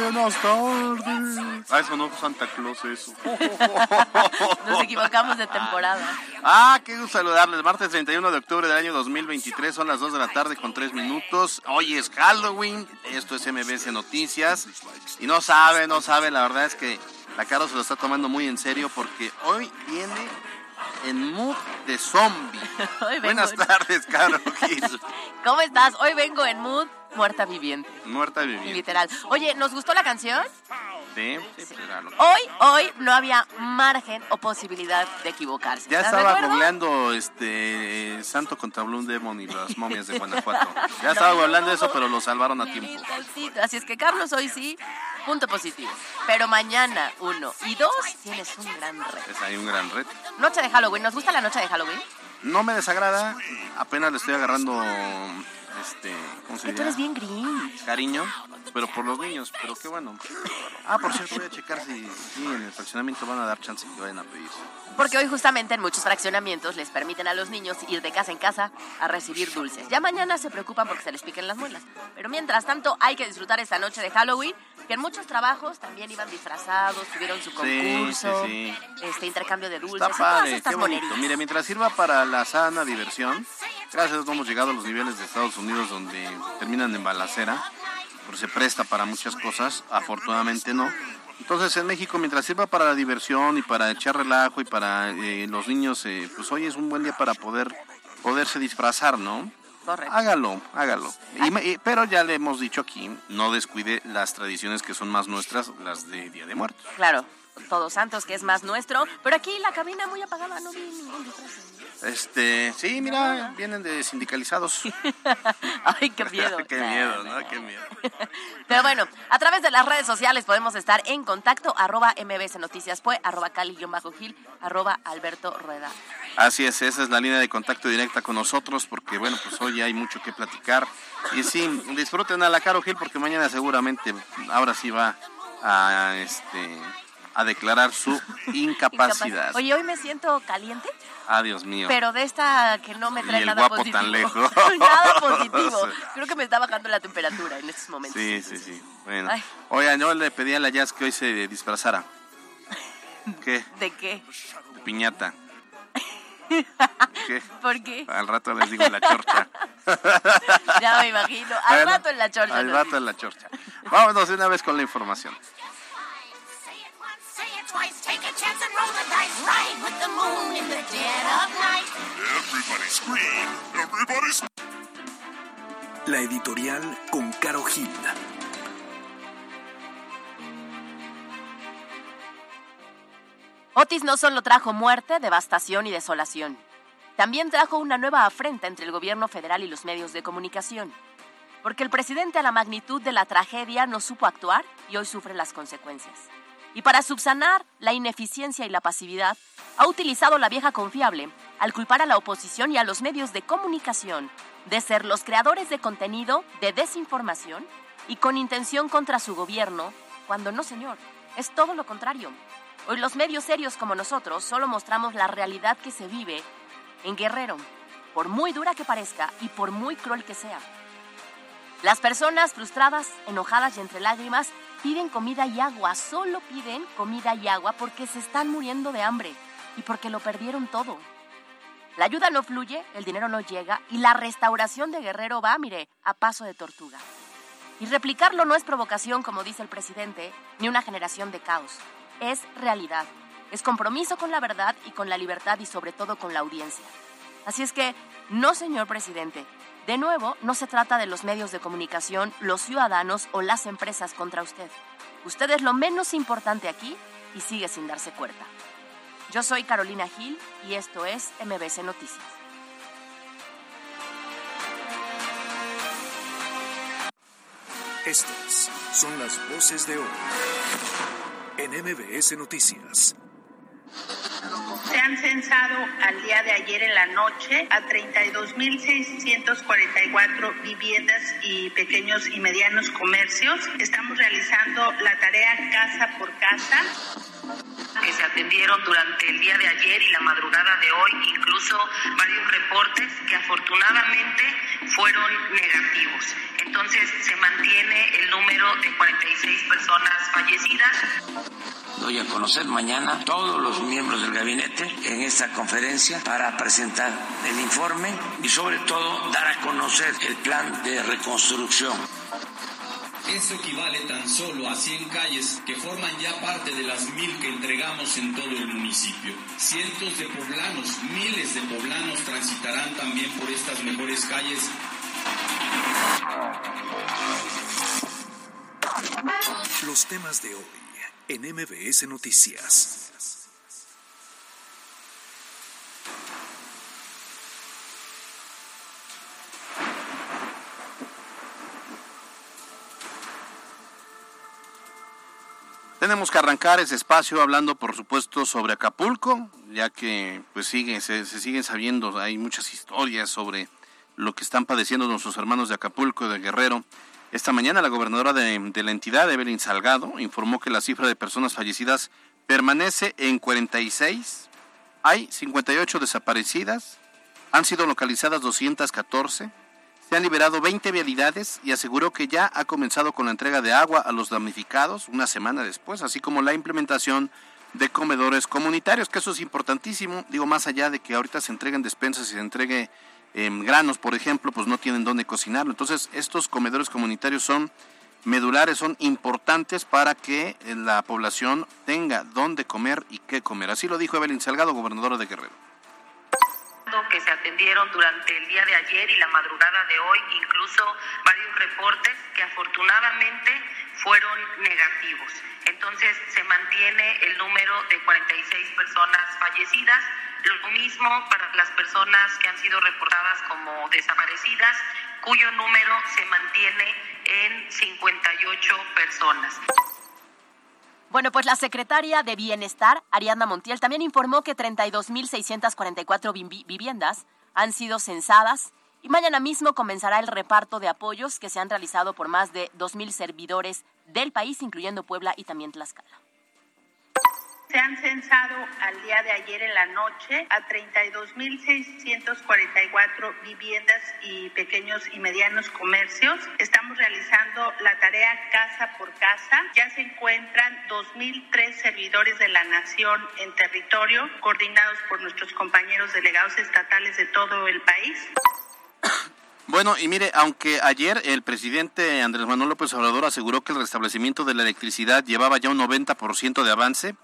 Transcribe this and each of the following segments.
Buenas tardes. Ah, eso no Santa Claus, eso. Nos equivocamos de temporada. Ah, qué gusto saludarles. Martes 31 de octubre del año 2023, son las 2 de la tarde con 3 minutos. Hoy es Halloween, esto es MBS Noticias. Y no sabe, no sabe, la verdad es que la Caro se lo está tomando muy en serio porque hoy viene en mood de zombie. Buenas en- tardes, Caro. ¿Cómo estás? Hoy vengo en mood muerta viviente, Muerta viviente. literal. Oye, ¿nos gustó la canción? Sí, sí, pues, era lo- Hoy, hoy no había margen o posibilidad de equivocarse. Ya ¿Estás estaba de googleando este Santo contra Bloom Demon y las momias de Guanajuato. Ya estaba googleando eso, pero lo salvaron a tiempo. Así es que Carlos hoy sí, punto positivo. Pero mañana, uno y dos, tienes un gran reto. Es ahí un gran reto. Noche de Halloween, ¿nos gusta la noche de Halloween? No me desagrada, apenas le estoy agarrando este, ¿cómo se tú eres bien gris. Cariño, pero por los niños, pero qué bueno. Ah, por cierto, voy a checar si, si en el fraccionamiento van a dar chance que vayan a pedir. Porque hoy justamente en muchos fraccionamientos les permiten a los niños ir de casa en casa a recibir dulces. Ya mañana se preocupan porque se les piquen las muelas. Pero mientras tanto hay que disfrutar esta noche de Halloween, que en muchos trabajos también iban disfrazados, tuvieron su concurso, sí, sí. este intercambio de dulces Está y todas padre, estas qué. Mire, mientras sirva para la sana diversión, gracias a hemos llegado a los niveles de Estados Unidos donde terminan en balacera, pero se presta para muchas cosas, afortunadamente no. Entonces en México, mientras sirva para la diversión y para echar relajo y para eh, los niños, eh, pues hoy es un buen día para poder poderse disfrazar, ¿no? Correcto. Hágalo, hágalo. Y me- y- pero ya le hemos dicho aquí, no descuide las tradiciones que son más nuestras, las de Día de Muertos. Claro, Todos Santos, que es más nuestro. Pero aquí la cabina muy apagada, no vi ningún disfraz. Este, sí, mira, vienen de sindicalizados. Ay, qué miedo. Qué miedo, ¿no? Qué miedo. Pero bueno, a través de las redes sociales podemos estar en contacto, arroba mbs noticias fue, arroba cali-gil, arroba alberto rueda. Así es, esa es la línea de contacto directa con nosotros, porque bueno, pues hoy hay mucho que platicar. Y sí, disfruten a la Caro Gil, porque mañana seguramente, ahora sí va a, este, a declarar su incapacidad. Oye, hoy me siento caliente, Ah, Dios mío. pero de esta que no me trae Y el nada guapo positivo. tan lejos. nada positivo. Creo que me está bajando la temperatura en estos momentos. Sí, sí, sí. Bueno. Ay. Oigan, yo le pedí a la Jazz que hoy se disfrazara. ¿Qué? ¿De qué? De piñata. ¿Qué? ¿Por qué? Al rato les digo la chorcha. Ya me imagino. Al Bueno, rato en la chorcha. Al ¿no? rato en la chorcha. Vámonos de una vez con la información. Say it once, say it twice, take a chance and roll the dice. Ride with the moon in the dead of night. Everybody scream, everybody scream. La editorial con Caro Gil. Otis no solo trajo muerte, devastación y desolación, también trajo una nueva afrenta entre el gobierno federal y los medios de comunicación. Porque el presidente a la magnitud de la tragedia no supo actuar y hoy sufre las consecuencias. Y para subsanar la ineficiencia y la pasividad, ha utilizado la vieja confiable al culpar a la oposición y a los medios de comunicación de ser los creadores de contenido de desinformación y con intención contra su gobierno, cuando no, señor, es todo lo contrario. Hoy los medios serios como nosotros solo mostramos la realidad que se vive en Guerrero, por muy dura que parezca y por muy cruel que sea. Las personas frustradas, enojadas y entre lágrimas piden comida y agua, solo piden comida y agua porque se están muriendo de hambre y porque lo perdieron todo. La ayuda no fluye, el dinero no llega y la restauración de Guerrero va, mire, a paso de tortuga. Y replicarlo no es provocación, como dice el presidente, ni una generación de caos. Es realidad. Es compromiso con la verdad y con la libertad y sobre todo con la audiencia. Así es que, no, señor presidente, de nuevo, no se trata de los medios de comunicación, los ciudadanos o las empresas contra usted. Usted es lo menos importante aquí y sigue sin darse cuenta. Yo soy Carolina Gil y esto es MBC Noticias. Estas son las voces de hoy en MBS Noticias. Se han censado al día de ayer en la noche a 32.644 viviendas y pequeños y medianos comercios. Estamos realizando la tarea casa por casa que se atendieron durante el día de ayer y la madrugada de hoy, incluso varios reportes que afortunadamente fueron negativos. Entonces se mantiene el número de 46 personas fallecidas. Doy a conocer mañana todos los miembros del gabinete en esta conferencia para presentar el informe y sobre todo dar a conocer el plan de reconstrucción. Esto equivale tan solo a 100 calles que forman ya parte de las mil que entregamos en todo el municipio. Cientos de poblanos, miles de poblanos transitarán también por estas mejores calles. Los temas de hoy en MBS Noticias. Tenemos que arrancar ese espacio hablando, por supuesto, sobre Acapulco, ya que pues sigue, se, se siguen sabiendo, hay muchas historias sobre lo que están padeciendo nuestros hermanos de Acapulco y de Guerrero. Esta mañana la gobernadora de, la entidad, Evelyn Salgado, informó que la cifra de personas fallecidas permanece en 46. Hay 58 desaparecidas, han sido localizadas 214 se han liberado 20 vialidades y aseguró que ya ha comenzado con la entrega de agua a los damnificados una semana después, así como la implementación de comedores comunitarios, que eso es importantísimo. Digo, más allá de que ahorita se entreguen despensas y se entregue eh, granos, por ejemplo, pues no tienen dónde cocinarlo. Entonces, estos comedores comunitarios son medulares, son importantes para que la población tenga dónde comer y qué comer. Así lo dijo Evelyn Salgado, gobernadora de Guerrero que se atendieron durante el día de ayer y la madrugada de hoy, incluso varios reportes que afortunadamente fueron negativos. Entonces se mantiene el número de 46 personas fallecidas, lo mismo para las personas que han sido reportadas como desaparecidas, cuyo número se mantiene en 58 personas. Bueno, pues la secretaria de Bienestar, Ariadna Montiel, también informó que 32.644 viviendas han sido censadas y mañana mismo comenzará el reparto de apoyos que se han realizado por más de 2.000 servidores del país, incluyendo Puebla y también Tlaxcala. Se han censado al día de ayer en la noche a 32.644 viviendas y pequeños y medianos comercios. Estamos realizando la tarea casa por casa. Ya se encuentran 2.003 servidores de la nación en territorio, coordinados por nuestros compañeros delegados estatales de todo el país. Bueno, y mire, aunque ayer el presidente Andrés Manuel López Obrador aseguró que el restablecimiento de la electricidad llevaba ya un 90% de avance,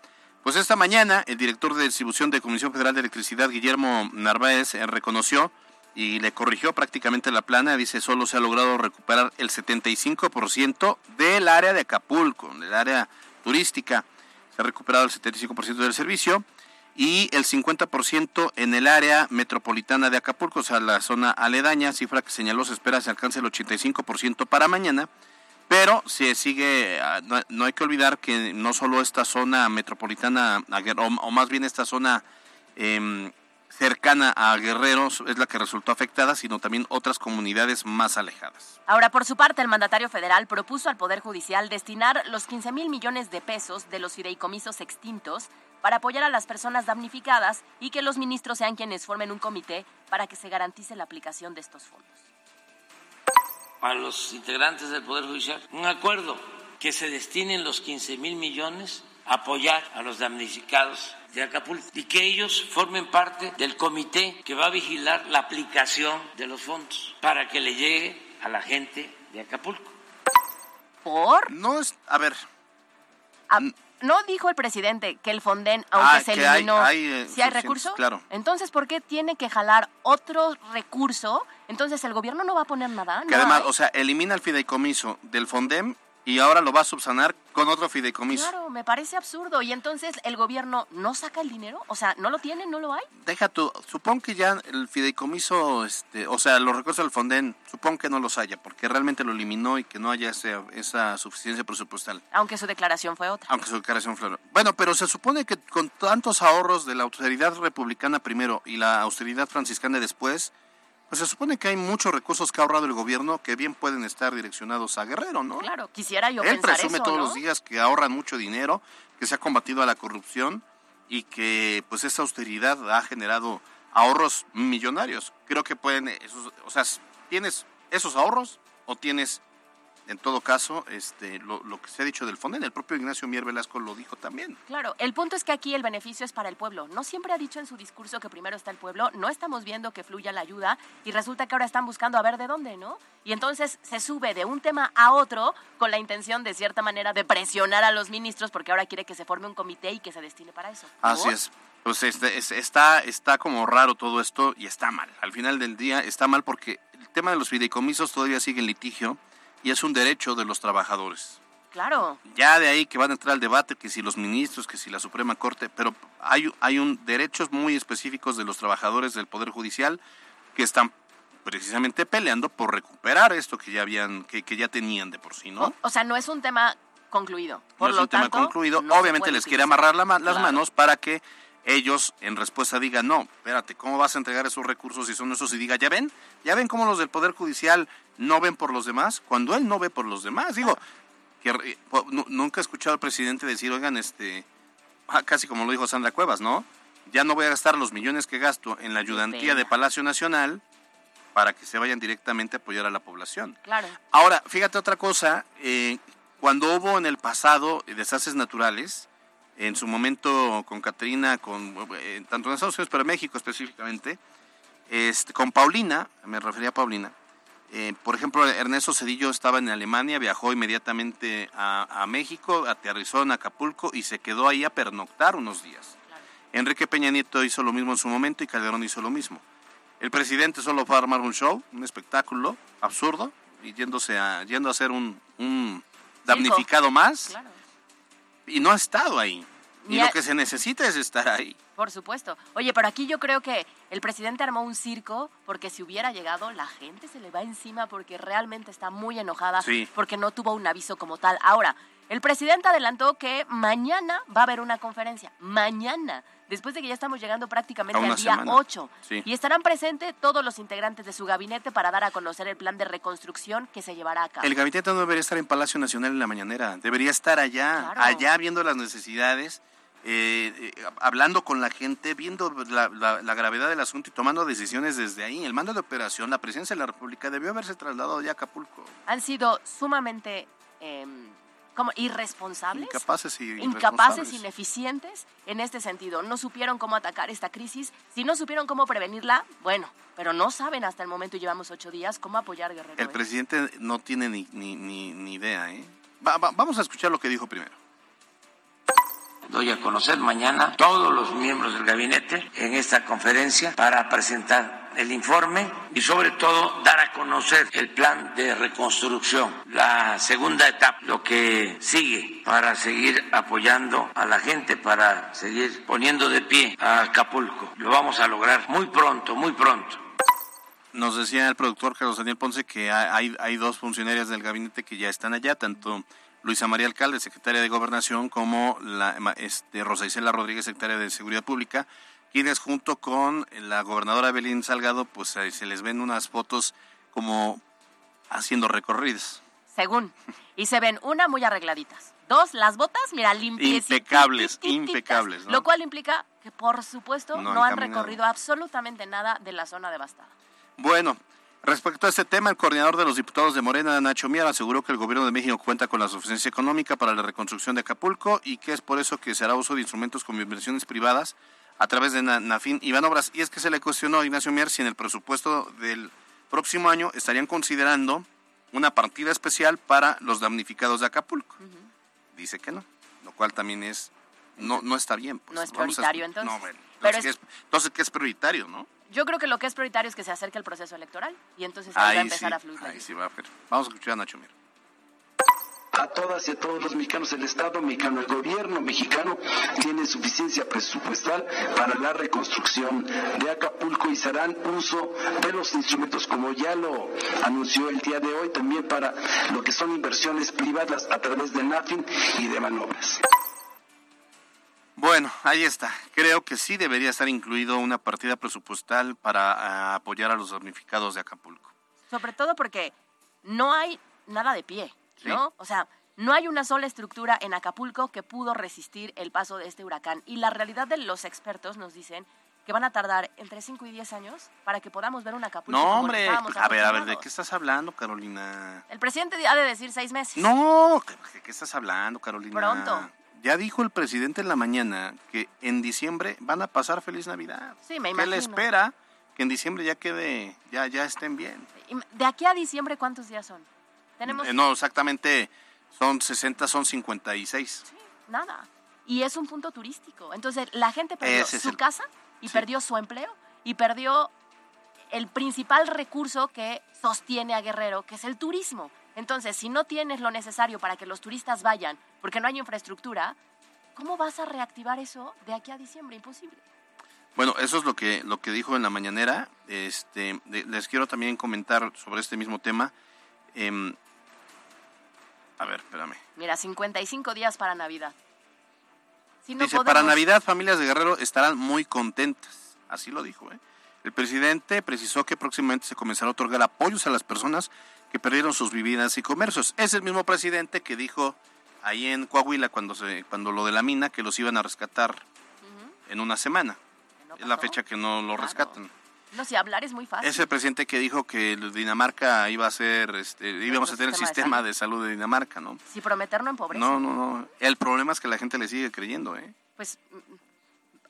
pues esta mañana el director de distribución de Comisión Federal de Electricidad, Guillermo Narváez, eh, reconoció y le corrigió prácticamente la plana. Dice, solo se ha logrado recuperar el 75% del área de Acapulco, del área turística. Se ha recuperado el 75% del servicio y el 50% en el área metropolitana de Acapulco, o sea, la zona aledaña, cifra que señaló se espera se alcance el 85% para mañana. Pero sigue, ah, no, hay que olvidar que no solo esta zona metropolitana, o, más bien esta zona em, cercana a Guerreros es la que resultó afectada, sino también otras comunidades más alejadas. Ahora, por su parte, el mandatario federal propuso al Poder Judicial destinar los 15 mil millones de pesos de los fideicomisos extintos para apoyar a las personas damnificadas y que los ministros sean quienes formen un comité para que se garantice la aplicación de estos fondos. A los integrantes del Poder Judicial un acuerdo que se destinen los 15 mil millones a apoyar a los damnificados de Acapulco y que ellos formen parte del comité que va a vigilar la aplicación de los fondos para que le llegue a la gente de Acapulco. ¿Por? No es, a ver, Ah, ¿No dijo el presidente que el Fonden, aunque Ah, se que hay- eliminó, hay, eh, si hay recurso? claro. Entonces, ¿por qué tiene que jalar otro recurso? Entonces, ¿el gobierno no va a poner nada? que además, o sea, elimina el fideicomiso del Fondem y ahora lo va a subsanar con otro fideicomiso. Claro, me parece absurdo. Y entonces, ¿el gobierno no saca el dinero? O sea, ¿no lo tiene? ¿No lo hay? Deja tú, supongo que ya el fideicomiso, este, o sea, los recursos del Fonden, supongo que no los haya, porque realmente lo eliminó y que no haya ese- esa suficiencia presupuestal. Aunque su declaración fue otra. Aunque su declaración fue... Bueno, pero se supone que con tantos ahorros de la austeridad republicana primero y la austeridad franciscana después, pues se supone que hay muchos recursos que ha ahorrado el gobierno que bien pueden estar direccionados a Guerrero, ¿no? Claro, quisiera yo Él pensar presume eso, todos ¿no? los días que ahorran mucho dinero, que se ha combatido a la corrupción y que pues esa austeridad ha generado ahorros millonarios. Creo que pueden, esos, o sea, tienes esos ahorros o tienes, en todo caso, este, lo, lo que se ha dicho del Fonden. El propio Ignacio Mier Velasco lo dijo también. Claro, el punto es que aquí el beneficio es para el pueblo. No siempre ha dicho en su discurso que primero está el pueblo, no estamos viendo que fluya la ayuda y resulta que ahora están buscando a ver de dónde, ¿no? Y entonces se sube de un tema a otro con la intención de cierta manera de presionar a los ministros porque ahora quiere que se forme un comité y que se destine para eso. Así es. Pues este, es- está, está como raro todo esto y está mal. Al final del día está mal porque el tema de los fideicomisos todavía sigue en litigio y es un derecho de los trabajadores. Claro, Ya de ahí que van a entrar al debate, que si los ministros, que si la Suprema Corte, pero hay, hay un derechos muy específicos de los trabajadores del Poder Judicial que están precisamente peleando por recuperar esto que ya habían, que, que ya tenían de por sí, ¿no? o, o sea, no es un tema concluido. Por no es lo un tema tanto, concluido. no Obviamente les quiere amarrar la ma- las Claro. manos para que ellos en respuesta digan, no, espérate, ¿cómo vas a entregar esos recursos si son esos? Y diga, ya ven, ya ven cómo los del Poder Judicial no ven por los demás, cuando él no ve por los demás. Digo, que nunca he escuchado al presidente decir, oigan, este, ah, casi como lo dijo Sandra Cuevas, ¿no? Ya no voy a gastar los millones que gasto en la ayudantía de. Palacio Nacional para que se vayan directamente a apoyar a la población. Claro. Ahora, fíjate otra cosa, eh, cuando hubo en el pasado desastres naturales, en su momento con Caterina, con, eh, tanto en Estados Unidos, pero en México específicamente, este, con Paulina, me refería a Paulina, eh, por ejemplo, Ernesto Cedillo estaba en Alemania, viajó inmediatamente a, a México, aterrizó en Acapulco y se quedó ahí a pernoctar unos días. Enrique Peña Nieto hizo lo mismo en su momento y Calderón hizo lo mismo. El presidente solo fue a armar un show, un espectáculo absurdo, y yéndose a, yendo a hacer un, un damnificado más, Claro. Y no ha estado ahí. Y lo que se necesita es estar ahí. Por supuesto. Oye, pero aquí yo creo que el presidente armó un circo porque si hubiera llegado, la gente se le va encima porque realmente está muy enojada Sí. porque no tuvo un aviso como tal. Ahora, el presidente adelantó que mañana va a haber una conferencia. Mañana. Después de que ya estamos llegando prácticamente al día semana. 8. Sí. Y estarán presentes todos los integrantes de su gabinete para dar a conocer el plan de reconstrucción que se llevará a cabo. El gabinete no debería estar en Palacio Nacional en la mañanera, debería estar allá, Claro. allá viendo las necesidades, eh, eh, hablando con la gente, viendo la, la- la gravedad del asunto y tomando decisiones desde ahí. El mando de operación, la presidencia de la República debió haberse trasladado ya a Acapulco. Han sido sumamente em, como irresponsables. Incapaces y incapaces, irresponsables. ineficientes en este sentido. No supieron cómo atacar esta crisis. Si no supieron cómo prevenirla, bueno, pero no saben hasta el momento, y llevamos ocho días, cómo apoyar Guerrero. El ¿eh? presidente no tiene ni, ni, ni, ni idea. ¿eh? Va- va- vamos a escuchar lo que dijo primero. Doy a conocer mañana todos los miembros del gabinete en esta conferencia para presentar el informe y sobre todo dar a conocer el plan de reconstrucción, la segunda etapa, lo que sigue para seguir apoyando a la gente, para seguir poniendo de pie a Acapulco. Lo vamos a lograr muy pronto, muy pronto. Nos decía el productor Carlos Daniel Ponce que hay, hay dos funcionarias del gabinete que ya están allá, tanto Luisa María Alcalde, secretaria de Gobernación, como la, este, Rosa Isela Rodríguez, secretaria de Seguridad Pública, quienes junto con la gobernadora Evelyn Salgado, pues ahí se les ven unas fotos como haciendo recorridos. Según. Y se ven, una, muy arregladitas. Dos, las botas, mira, limpiecitas. Impecables, impecables, ¿no? Lo cual implica que, por supuesto, No no, han han caminado. recorrido absolutamente nada de la zona devastada. Bueno, Respecto a este tema, el coordinador de los diputados de Morena, Nacho Mier, aseguró que el gobierno de México cuenta con la suficiencia económica para la reconstrucción de Acapulco y que es por eso que se hará uso de instrumentos como inversiones privadas a través de Nafin y Banobras. Y es que se le cuestionó a Ignacio Mier si en el presupuesto del próximo año estarían considerando una partida especial para los damnificados de Acapulco. Dice que no, lo cual también es no no está bien. Pues. No es prioritario entonces. No, bueno, entonces, ¿qué es, entonces, ¿qué es prioritario, no? Yo creo que lo que es prioritario es que se acerque el proceso electoral y entonces ahí, va a empezar sí, a fluir. Ahí sí va a. Vamos a escuchar a Nacho Mier. A todas y a todos los mexicanos, el Estado mexicano, el gobierno mexicano tiene suficiencia presupuestal para la reconstrucción de Acapulco y se harán uso de los instrumentos, como ya lo anunció el día de hoy, también para lo que son inversiones privadas a través de NAFIN y de manobras. Bueno, ahí está. Creo que sí debería estar incluido una partida presupuestal para uh, apoyar a los damnificados de Acapulco. Sobre todo porque no hay nada de pie, ¿no? Sí. O sea, no hay una sola estructura en Acapulco que pudo resistir el paso de este huracán. Y la realidad de los expertos nos dicen que van a tardar entre 5 y 10 años para que podamos ver un Acapulco. No, hombre, a ver, a ver, ¿de qué estás hablando, Carolina? El presidente ha de decir seis meses. No, ¿de qué estás hablando, Carolina? Pronto. Ya dijo el presidente en la mañana que en diciembre van a pasar feliz Navidad. Sí, me que imagino. le espera que en diciembre ya quede, ya, ya estén bien. ¿De aquí a diciembre cuántos días son? Tenemos... Eh, no, exactamente, son 60, son 56. Sí, nada. Y es un punto turístico. Entonces, la gente perdió Ese su el- casa y Sí. perdió su empleo y perdió el principal recurso que sostiene a Guerrero, que es el turismo. Entonces, si no tienes lo necesario para que los turistas vayan, porque no hay infraestructura, ¿cómo vas a reactivar eso de aquí a diciembre? Imposible. Bueno, eso es lo que, lo que dijo en la mañanera. Este, les quiero también comentar sobre este mismo tema. Em, a ver, espérame. Mira, 55 días para Navidad. Si no Dice, podemos- para Navidad familias de Guerrero estarán muy contentas. Así lo dijo. ¿eh? El presidente precisó que próximamente se comenzará a otorgar apoyos a las personas que perdieron sus viviendas y comercios. Es el mismo presidente que dijo ahí en Coahuila cuando, se, cuando lo de la mina que los iban a rescatar en una semana. no es la fecha que no lo Claro. rescatan. No, si hablar es muy fácil. Es el presidente que dijo que Dinamarca iba a ser, este, íbamos a tener el sistema de salud. de salud de Dinamarca, ¿no? Si prometer no empobrece. No, no, no. El problema es que la gente le sigue creyendo, ¿eh? pues mm,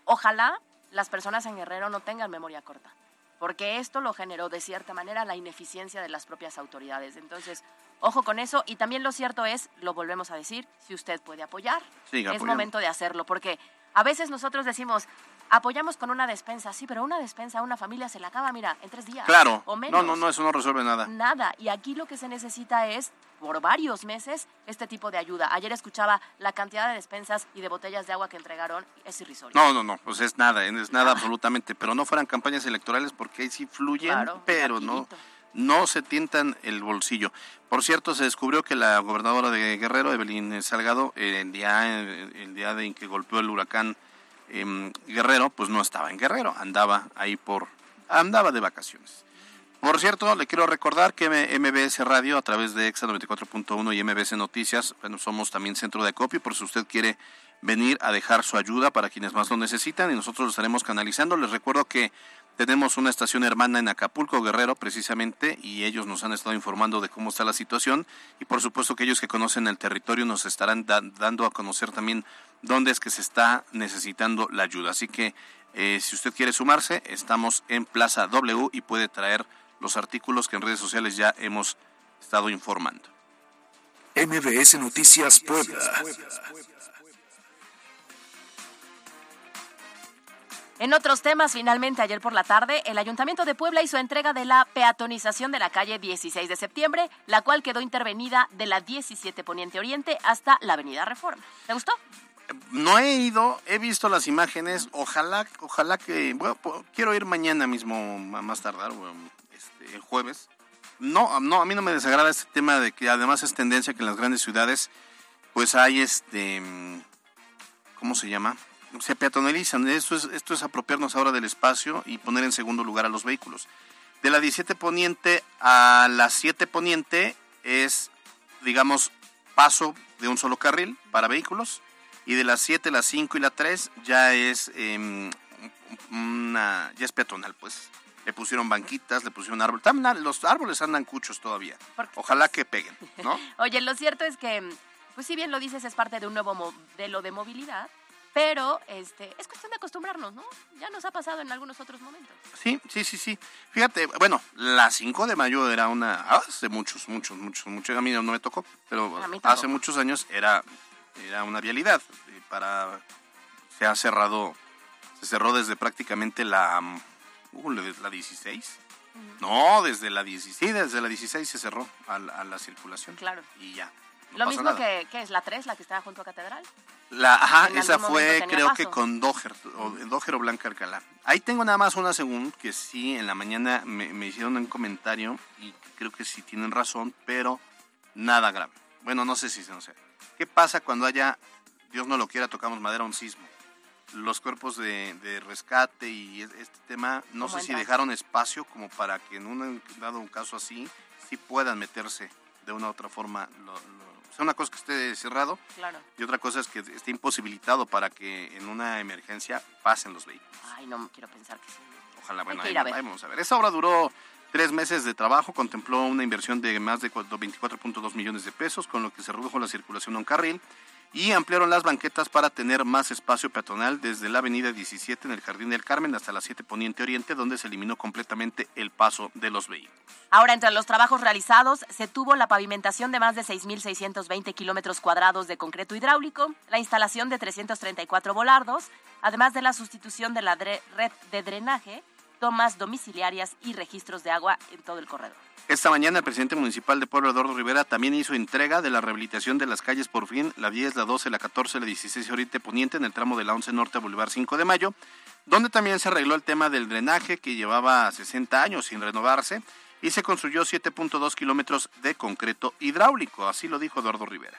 ojalá las personas en Guerrero no tengan memoria corta, porque esto lo generó de cierta manera la ineficiencia de las propias autoridades. Entonces, ojo con eso y también lo cierto es, lo volvemos a decir, si usted puede apoyar, Siga es apoyando. momento de hacerlo, porque a veces nosotros decimos, apoyamos con una despensa, sí, pero una despensa a una familia se la acaba, mira, en tres días Claro. o menos. No, no, no, eso no resuelve nada. Nada. Y aquí lo que se necesita es, por varios meses, este tipo de ayuda. Ayer escuchaba la cantidad de despensas y de botellas de agua que entregaron. Es irrisorio. No, no, no, pues es nada, es nada absolutamente, pero no fueran campañas electorales porque ahí sí fluyen, Claro, pero no, rapidito. no se tientan el bolsillo. Por cierto, se descubrió que la gobernadora de Guerrero, Evelyn Salgado, el día, el día de en que golpeó el huracán em, Guerrero, pues no estaba en Guerrero, andaba ahí por, andaba de vacaciones. Por cierto, le quiero recordar que MBS Radio, a través de EXA 94.1 y MBS Noticias, bueno, somos también centro de acopio, por si usted quiere venir a dejar su ayuda para quienes más lo necesitan y nosotros lo estaremos canalizando. Les recuerdo que tenemos una estación hermana en Acapulco, Guerrero, precisamente, y ellos nos han estado informando de cómo está la situación y por supuesto que ellos que conocen el territorio nos estarán da- dando a conocer también dónde es que se está necesitando la ayuda. Así que eh, si usted quiere sumarse, estamos en Plaza W y puede traer los artículos que en redes sociales ya hemos estado informando. MBS Noticias Puebla. En otros temas, finalmente ayer por la tarde, el Ayuntamiento de Puebla hizo entrega de la peatonización de la calle 16 de septiembre, la cual quedó intervenida de la 17 Poniente Oriente hasta la Avenida Reforma. ¿Te gustó? No he ido, he visto las imágenes, ojalá, ojalá que, bueno, quiero ir mañana mismo, más tardar, bueno, este, el jueves. No, no, a mí no me desagrada este tema de que además es tendencia que en las grandes ciudades, pues hay este, ¿cómo se llama? Se peatonalizan, esto es, esto es apropiarnos ahora del espacio y poner en segundo lugar a los vehículos. De la 17 Poniente a la 7 Poniente es, digamos, paso de un solo carril para vehículos y de las 7, las 5 y la 3 ya es em, una ya es peatonal, pues. le pusieron banquitas, le pusieron árboles. También los árboles andan cuchos todavía. Ojalá que peguen, ¿no? Oye, lo cierto es que, pues si bien lo dices, es parte de un nuevo modelo de movilidad, pero este, es cuestión de acostumbrarnos, ¿no? Ya nos ha pasado en algunos otros momentos. Sí, sí, sí, sí. Fíjate, bueno, la 5 de mayo era una, hace muchos, muchos, muchos, muchos, a mí no me tocó, pero hace muchos años era, era una vialidad para, se ha cerrado, se cerró desde prácticamente la, uh, la 16. No, desde la 16, desde la 16 se cerró a, la circulación. Claro. Y ya. Lo mismo que, ¿qué es la 3, la que estaba junto a Catedral? La, ajá, esa fue creo que con Doher, o, Doher o Blanca Alcalá. Ahí tengo nada más una segunda que sí, en la mañana me, hicieron un comentario y creo que sí tienen razón, pero nada grave. Bueno, no sé si se no sé. ¿Qué pasa cuando haya, Dios no lo quiera, tocamos madera, un sismo? Los cuerpos de, rescate y este tema, no sé si dejaron espacio como para que en un dado un caso así, sí puedan meterse de una u otra forma lo, una cosa que esté cerrado y otra cosa es que esté imposibilitado para que en una emergencia pasen los vehículos. Ay, no quiero pensar que sí. Ojalá, bueno, ahí, vamos a ver. Esa obra duró tres meses de trabajo, contempló una inversión de más de 24.2 millones de pesos, con lo que se redujo la circulación a un carril y ampliaron las banquetas para tener más espacio peatonal desde la avenida 17 en el Jardín del Carmen hasta la 7 Poniente Oriente, donde se eliminó completamente el paso de los vehículos. Ahora, entre los trabajos realizados, se tuvo la pavimentación de más de 6.620 kilómetros cuadrados de concreto hidráulico, la instalación de 334 volardos, además de la sustitución de la red de drenaje, tomas domiciliarias y registros de agua en todo el corredor. Esta mañana el presidente municipal de Pueblo, Eduardo Rivera, también hizo entrega de la rehabilitación de las calles por fin, la 10, la 12, la 14, la 16 Oriente Poniente en el tramo de la 11 Norte Boulevard 5 de Mayo, donde también se arregló el tema del drenaje que llevaba 60 años sin renovarse y se construyó 7.2 kilómetros de concreto hidráulico, así lo dijo Eduardo Rivera.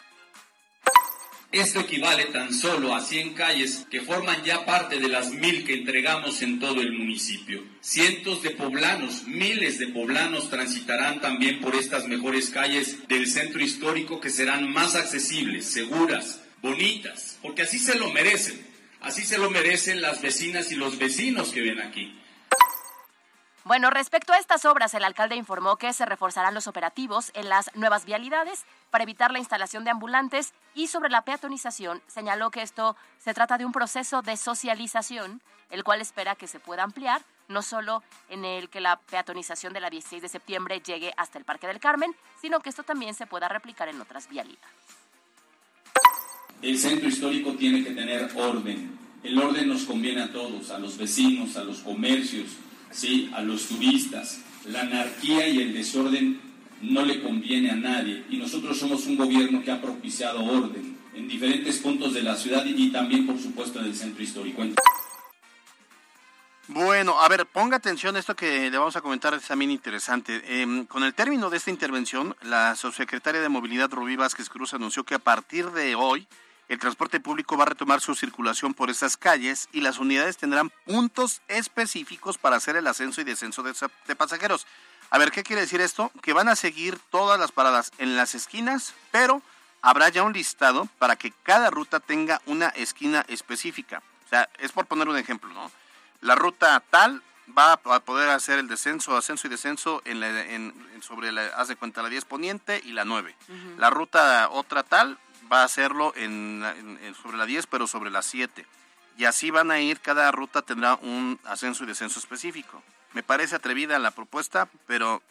Esto equivale tan solo a 100 calles que forman ya parte de las mil que entregamos en todo el municipio. Cientos de poblanos, miles de poblanos transitarán también por estas mejores calles del centro histórico que serán más accesibles, seguras, bonitas, porque así se lo merecen. Así se lo merecen las vecinas y los vecinos que ven aquí. Bueno, respecto a estas obras, el alcalde informó que se reforzarán los operativos en las nuevas vialidades para evitar la instalación de ambulantes y sobre la peatonización señaló que esto se trata de un proceso de socialización, el cual espera que se pueda ampliar, no solo en el que la peatonización de la 16 de septiembre llegue hasta el Parque del Carmen, sino que esto también se pueda replicar en otras vialidades. El centro histórico tiene que tener orden. El orden nos conviene a todos, a los vecinos, a los comercios, ¿sí? a los turistas. La anarquía y el desorden no le conviene a nadie y nosotros somos un gobierno que ha propiciado orden en diferentes puntos de la ciudad y también, por supuesto, en el centro histórico. Bueno, a ver, ponga atención esto que le vamos a comentar, es también interesante. Em, con el término de esta intervención, la subsecretaria de Movilidad, Rubí Vázquez Cruz, anunció que a partir de hoy el transporte público va a retomar su circulación por esas calles y las unidades tendrán puntos específicos para hacer el ascenso y descenso de, pasajeros. A ver, ¿qué quiere decir esto? Que van a seguir todas las paradas en las esquinas, pero habrá ya un listado para que cada ruta tenga una esquina específica. O sea, es por poner un ejemplo, ¿no? La ruta tal va a poder hacer el descenso, ascenso y descenso en, sobre la, haz de cuenta, la 10 poniente y la 9. La ruta otra tal va a hacerlo en, sobre la 10, pero sobre la 7. Y así van a ir, cada ruta tendrá un ascenso y descenso específico. Me parece atrevida la propuesta, pero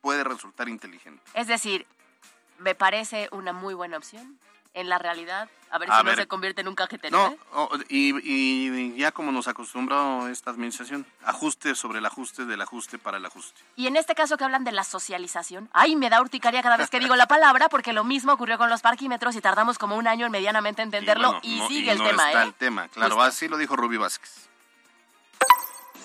puede resultar inteligente. Es decir, me parece una muy buena opción en la realidad, a ver si no se convierte en un cajetero. No, oh, y, ya como nos acostumbró esta administración, ajuste sobre el ajuste del ajuste para el ajuste. Y en este caso que hablan de la socialización, ay, me da urticaria cada vez que digo la palabra, porque lo mismo ocurrió con los parquímetros y tardamos como un año en medianamente entenderlo y, sigue el tema, está ¿eh? el tema, claro, así lo dijo Rubí Vázquez.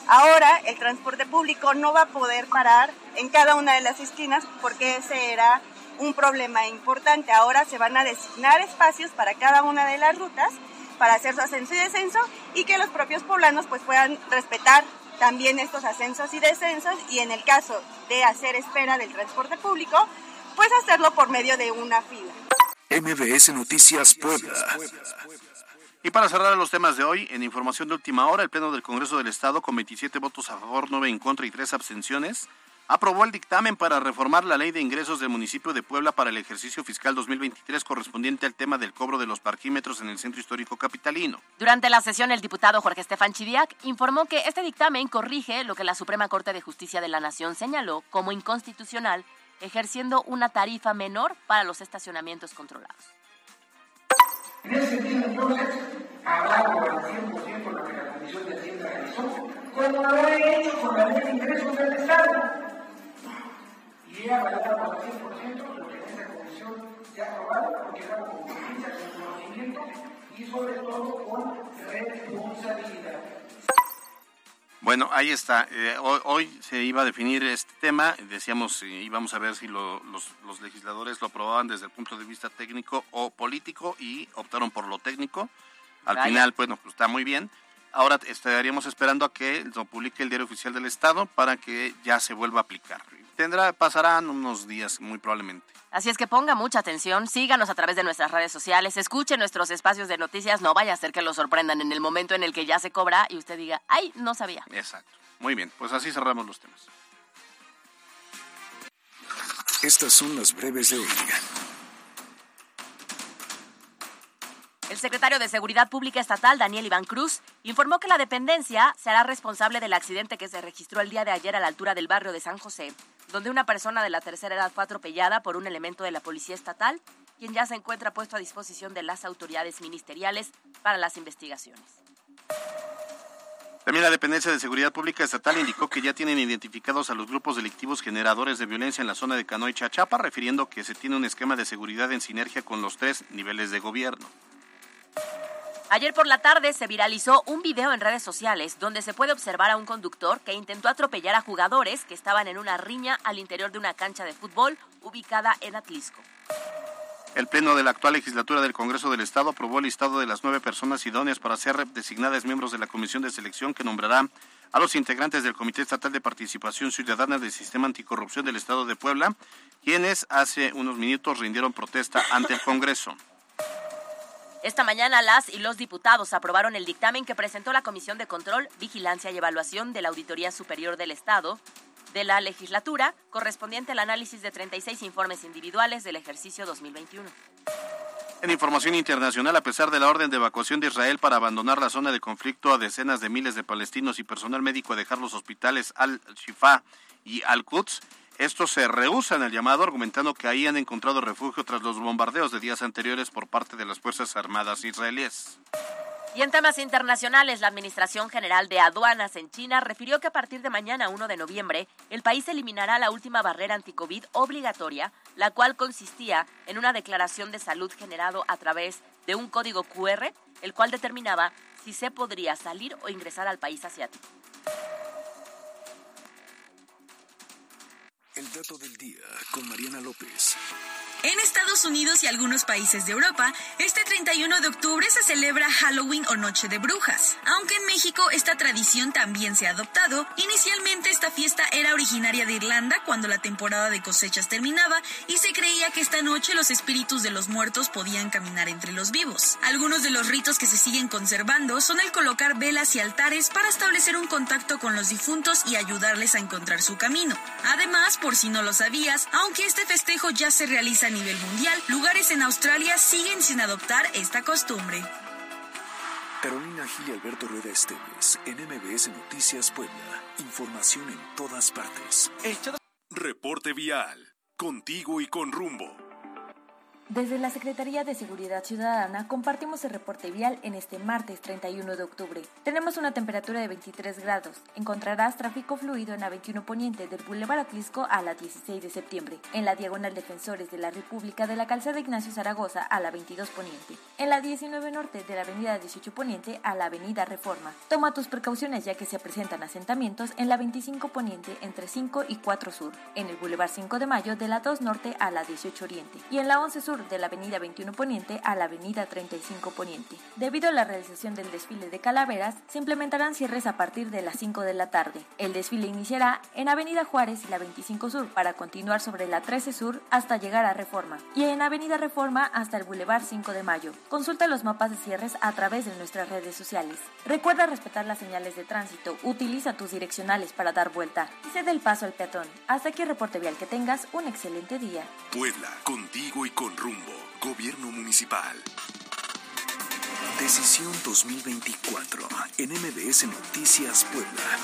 Ahora el transporte público no va a poder parar en cada una de las esquinas porque ese era un problema importante. Ahora se van a designar espacios para cada una de las rutas para hacer su ascenso y descenso y que los propios poblanos pues puedan respetar también estos ascensos y descensos y en el caso de hacer espera del transporte público, pues hacerlo por medio de una fila. MBS Noticias Puebla. Y para cerrar los temas de hoy, en información de última hora, el Pleno del Congreso del Estado, con 27 votos a favor, 9 en contra y 3 abstenciones, aprobó el dictamen para reformar la ley de ingresos del municipio de Puebla para el ejercicio fiscal 2023 correspondiente al tema del cobro de los parquímetros en el centro histórico capitalino. Durante la sesión, el diputado Jorge Estefan Chidiac informó que este dictamen corrige lo que la Suprema Corte de Justicia de la Nación señaló como inconstitucional, ejerciendo una tarifa menor para los estacionamientos controlados. En ese sentido, entonces, hablamos al 100% lo que la Comisión de Hacienda realizó, como lo he hecho con la ley de ingresos del Estado y he avalado al 100% lo que en comisión se ha aprobado, porque era con conciencia, con conocimiento y sobre todo con responsabilidad. Bueno, ahí está. Eh, hoy, hoy, se iba a definir este tema. Decíamos, eh, íbamos a ver si lo, los, los, legisladores lo aprobaban desde el punto de vista técnico o político y optaron por lo técnico. Al Vaya. final, bueno, pues está muy bien. Ahora estaríamos esperando a que lo publique el Diario Oficial del Estado para que ya se vuelva a aplicar. Tendrá, pasarán unos días, muy probablemente. Así es que ponga mucha atención, síganos a través de nuestras redes sociales, escuche nuestros espacios de noticias, no vaya a ser que lo sorprendan en el momento en el que ya se cobra y usted diga, ay, no sabía. Exacto. Muy bien, pues así cerramos los temas. Estas son las breves de hoy. El secretario de Seguridad Pública Estatal, Daniel Iván Cruz, informó que la dependencia será responsable del accidente que se registró el día de ayer a la altura del barrio de San José, donde una persona de la tercera edad fue atropellada por un elemento de la Policía Estatal, quien ya se encuentra puesto a disposición de las autoridades ministeriales para las investigaciones. También la Dependencia de Seguridad Pública Estatal indicó que ya tienen identificados a los grupos delictivos generadores de violencia en la zona de Canoy Chachapa, refiriendo que se tiene un esquema de seguridad en sinergia con los tres niveles de gobierno. Ayer por la tarde se viralizó un video en redes sociales donde se puede observar a un conductor que intentó atropellar a jugadores que estaban en una riña al interior de una cancha de fútbol ubicada en Atlisco. El Pleno de la actual legislatura del Congreso del Estado aprobó el listado de las nueve personas idóneas para ser designadas miembros de la Comisión de Selección que nombrará a los integrantes del Comité Estatal de Participación Ciudadana del Sistema Anticorrupción del Estado de Puebla, quienes hace unos minutos rindieron protesta ante el Congreso. Esta mañana las y los diputados aprobaron el dictamen que presentó la Comisión de Control, Vigilancia y Evaluación de la Auditoría Superior del Estado de la legislatura, correspondiente al análisis de 36 informes individuales del ejercicio 2021. En información internacional, a pesar de la orden de evacuación de Israel para abandonar la zona de conflicto a decenas de miles de palestinos y personal médico a dejar los hospitales Al-Shifa y Al-Quds, estos se rehusan al llamado, argumentando que ahí han encontrado refugio tras los bombardeos de días anteriores por parte de las Fuerzas Armadas israelíes. Y en temas internacionales, la Administración General de Aduanas en China refirió que a partir de mañana 1 de noviembre, el país eliminará la última barrera anticovid obligatoria, la cual consistía en una declaración de salud generado a través de un código QR, el cual determinaba si se podría salir o ingresar al país asiático. El dato del día con Mariana López. En Estados Unidos y algunos países de Europa, este 31 de octubre se celebra Halloween o Noche de Brujas. Aunque en México esta tradición también se ha adoptado, inicialmente esta fiesta era originaria de Irlanda cuando la temporada de cosechas terminaba y se creía que esta noche los espíritus de los muertos podían caminar entre los vivos. Algunos de los ritos que se siguen conservando son el colocar velas y altares para establecer un contacto con los difuntos y ayudarles a encontrar su camino. Además, por si no lo sabías, aunque este festejo ya se realiza a nivel mundial, lugares en Australia siguen sin adoptar esta costumbre. Carolina Gil y Alberto Rueda Esteves, en MBS Noticias Puebla. Información en todas partes. Reporte vial. Contigo y con rumbo. Desde la Secretaría de Seguridad Ciudadana compartimos el reporte vial en este martes 31 de octubre. Tenemos una temperatura de 23 grados. Encontrarás tráfico fluido en la 21 Poniente del Boulevard Atlisco a la 16 de septiembre, en la Diagonal Defensores de la República de la Calzada Ignacio Zaragoza a la 22 Poniente, en la 19 Norte de la Avenida 18 Poniente a la Avenida Reforma. Toma tus precauciones ya que se presentan asentamientos en la 25 Poniente entre 5 y 4 Sur, en el Boulevard 5 de Mayo de la 2 Norte a la 18 Oriente y en la 11 Sur de la avenida 21 Poniente a la avenida 35 Poniente. Debido a la realización del desfile de calaveras, se implementarán cierres a partir de las 5 de la tarde. El desfile iniciará en avenida Juárez y la 25 Sur para continuar sobre la 13 Sur hasta llegar a Reforma y en avenida Reforma hasta el Boulevard 5 de Mayo. Consulta los mapas de cierres a través de nuestras redes sociales. Recuerda respetar las señales de tránsito, utiliza tus direccionales para dar vuelta y cede el paso al peatón. Hasta aquí reporte vial que tengas un excelente día. Puebla, contigo y con rumbo. Gobierno Municipal. Decisión 2024 en MBS Noticias Puebla.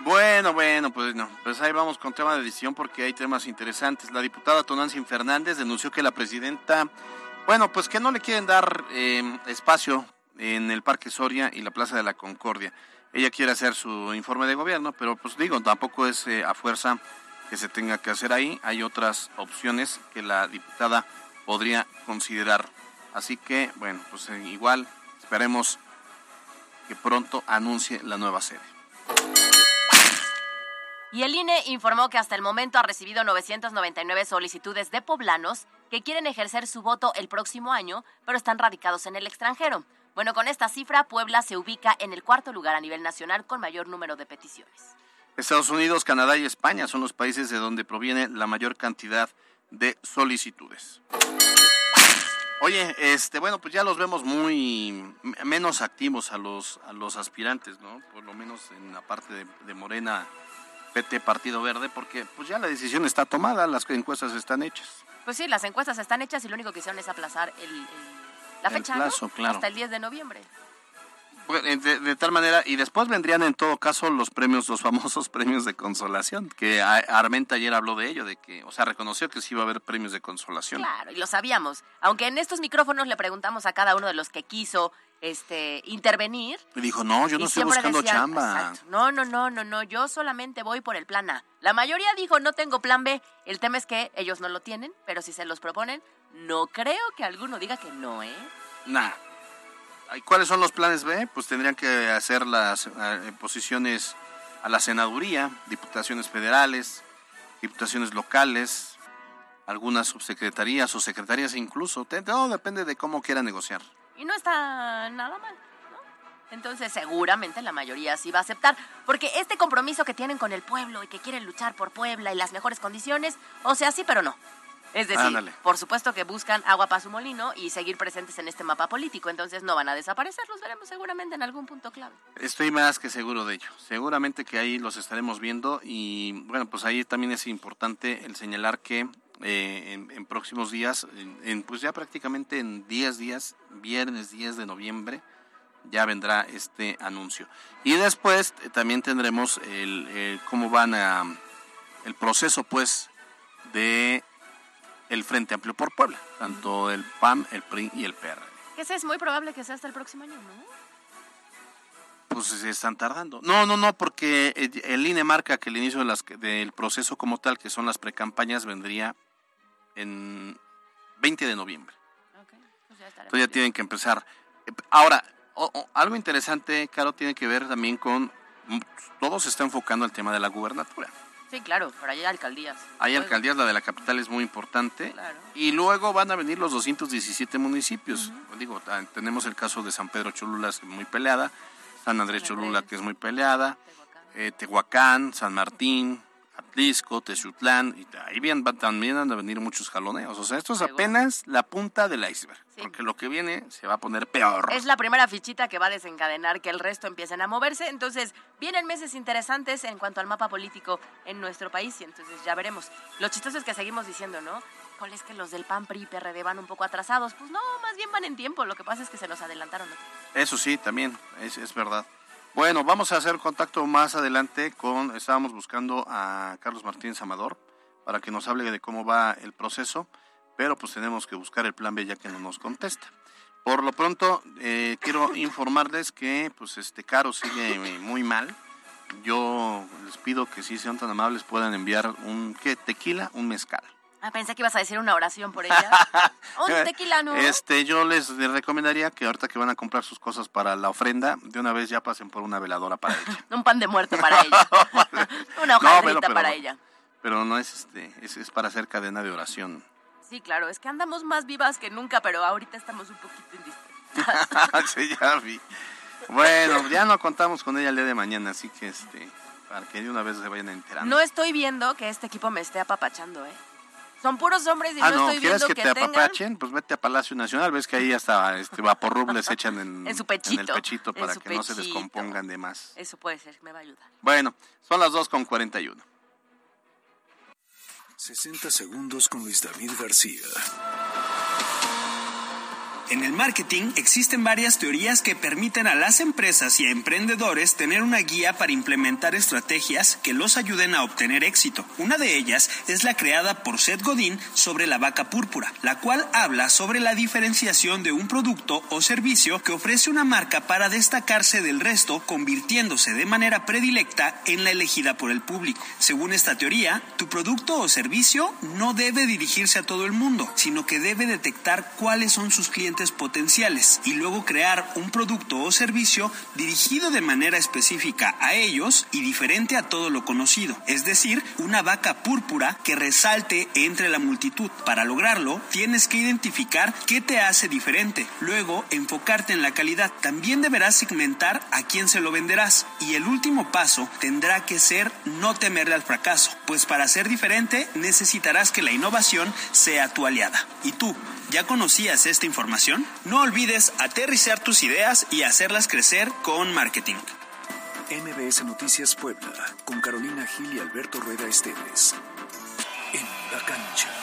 Bueno, bueno, pues no, pues ahí vamos con tema de decisión porque hay temas interesantes. La diputada Tonantzin Fernández denunció que la presidenta, bueno, pues que no le quieren dar eh, espacio en el Parque Soria y la Plaza de la Concordia. Ella quiere hacer su informe de gobierno, pero pues digo, tampoco es eh, a fuerza que se tenga que hacer ahí. Hay otras opciones que la diputada podría considerar. Así que, bueno, pues eh, igual esperemos que pronto anuncie la nueva sede. Y el INE informó que hasta el momento ha recibido 999 solicitudes de poblanos que quieren ejercer su voto el próximo año, pero están radicados en el extranjero. Bueno, con esta cifra, Puebla se ubica en el cuarto lugar a nivel nacional con mayor número de peticiones. Estados Unidos, Canadá y España son los países de donde proviene la mayor cantidad de solicitudes. Oye, este, bueno, pues ya los vemos muy menos activos a los a los aspirantes, ¿no? Por lo menos en la parte de, de Morena, PT, Partido Verde, porque pues ya la decisión está tomada, las encuestas están hechas. Pues sí, las encuestas están hechas y lo único que hicieron es aplazar el, el- la El fecha plazo, ¿no? claro. hasta el 10 de noviembre. Eh, De, de tal manera, y después vendrían en todo caso los premios, los famosos premios de consolación, que Armenta ayer habló de ello, de que, o sea, reconoció que sí iba a haber premios de consolación. Claro, y lo sabíamos. Aunque en estos micrófonos le preguntamos a cada uno de los que quiso este intervenir. Y dijo, no, yo no estoy buscando decían, chamba. exacto, no, no, no, no, no, yo solamente voy por el plan A. La mayoría dijo, no tengo plan B. El tema es que ellos no lo tienen, pero si se los proponen, no creo que alguno diga que no, ¿eh? Nah. ¿Y ¿Cuáles son los planes B? Pues tendrían que hacer las eh, posiciones a la senaduría, diputaciones federales, diputaciones locales, algunas subsecretarías o secretarías incluso. Todo depende de cómo quiera negociar. Y no está nada mal, ¿no? Entonces seguramente la mayoría sí va a aceptar, porque este compromiso que tienen con el pueblo y que quieren luchar por Puebla y las mejores condiciones, o sea, sí, pero no. Es decir, Ándale. por supuesto que buscan agua para su molino y seguir presentes en este mapa político, entonces no van a desaparecer, los veremos seguramente en algún punto clave. Estoy más que seguro de ello. Seguramente que ahí los estaremos viendo y bueno, pues ahí también es importante el señalar que eh, en, en próximos días, en, en, pues ya prácticamente en 10 días, viernes 10 de noviembre, ya vendrá este anuncio. Y después eh, también tendremos el, el cómo van a el proceso pues de el Frente Amplio por Puebla, tanto el PAM, el PRI y el PRD. Ese es muy probable que sea hasta el próximo año, ¿no? Pues se están tardando. No, no, no, porque el- INE marca que el inicio de las, del proceso como tal, que son las precampañas, vendría en 20 de noviembre. Pues ya Entonces ya tienen que empezar. Ahora, o- o- algo interesante, Caro, tiene que ver también con... Todo se está enfocando al tema de la gubernatura. Sí, claro, pero hay alcaldías. Hay Luego, alcaldías, la de la capital es muy importante. Claro. Y luego van a venir los 217 municipios. Digo, ah, tenemos el caso de San Pedro Cholula, es muy peleada. San Andrés Cholula, que es muy peleada. eh, Tehuacán, San Martín, Atlisco, Texutlán. Y ahí bien, también van a venir muchos jaloneos. O sea, esto es apenas la punta del iceberg. Porque lo que viene se va a poner peor. Es la primera fichita que va a desencadenar que el resto empiecen a moverse. Entonces, vienen meses interesantes en cuanto al mapa político en nuestro país y entonces ya veremos. Lo chistoso es que seguimos diciendo, ¿no? ¿Cuál es que los del PAN, PRI y PRD van un poco atrasados? Pues no, más bien van en tiempo. Lo que pasa es que se nos adelantaron. ¿no? Eso sí, también, es, es verdad. Bueno, vamos a hacer contacto más adelante con, estábamos buscando a Carlos Martínez Amador para que nos hable de cómo va el proceso, pero pues tenemos que buscar el plan B ya que no nos contesta. Por lo pronto, eh, quiero informarles que pues este Caro sigue eh, muy mal. Yo les pido que si sean tan amables puedan enviar un ¿qué? tequila, un mezcal. Ah, pensé que ibas a decir una oración por ella. un tequila, ¿no? Este, yo les recomendaría que ahorita que van a comprar sus cosas para la ofrenda, de una vez ya pasen por una veladora para ella. Un pan de muerto para ella. una No, hoja pero- para ella. pero no es este, es, es para hacer cadena de oración. Sí, claro, es que andamos más vivas que nunca, pero ahorita estamos un poquito indispuestas. sí, ya vi. Bueno, ya no contamos con ella el día de mañana, así que este, para que de una vez se vayan enterando. No estoy viendo que este equipo me esté apapachando, ¿eh? Son puros hombres y ah, no, no, estoy ¿quieres viendo que, que, te tengan apapachen? Pues vete a Palacio Nacional, ves que ahí hasta este vaporrub les echan en, En su pechito, el pechito en para su que no se descompongan de más. Eso puede ser, me va a ayudar. Bueno, son las 2 con 41. 60 segundos con Luis David García. En el marketing existen varias teorías que permiten a las empresas y a emprendedores tener una guía para implementar estrategias que los ayuden a obtener éxito. Una de ellas es la creada por Seth Godin sobre la vaca púrpura, la cual habla sobre la diferenciación de un producto o servicio que ofrece una marca para destacarse del resto, convirtiéndose de manera predilecta en la elegida por el público. Según esta teoría, tu producto o servicio no debe dirigirse a todo el mundo, sino que debe detectar cuáles son sus clientes potenciales y luego crear un producto o servicio dirigido de manera específica a ellos y diferente a todo lo conocido, es decir, una vaca púrpura que resalte entre la multitud. Para lograrlo, tienes que identificar qué te hace diferente, luego enfocarte en la calidad. También deberás segmentar a quién se lo venderás y el último paso tendrá que ser no temerle al fracaso, pues para ser diferente necesitarás que la innovación sea tu aliada. ¿Y tú? ¿Ya conocías esta información? No olvides aterrizar tus ideas y hacerlas crecer con marketing. MBS Noticias Puebla, con Carolina Gil y Alberto Rueda Esteves. En la cancha.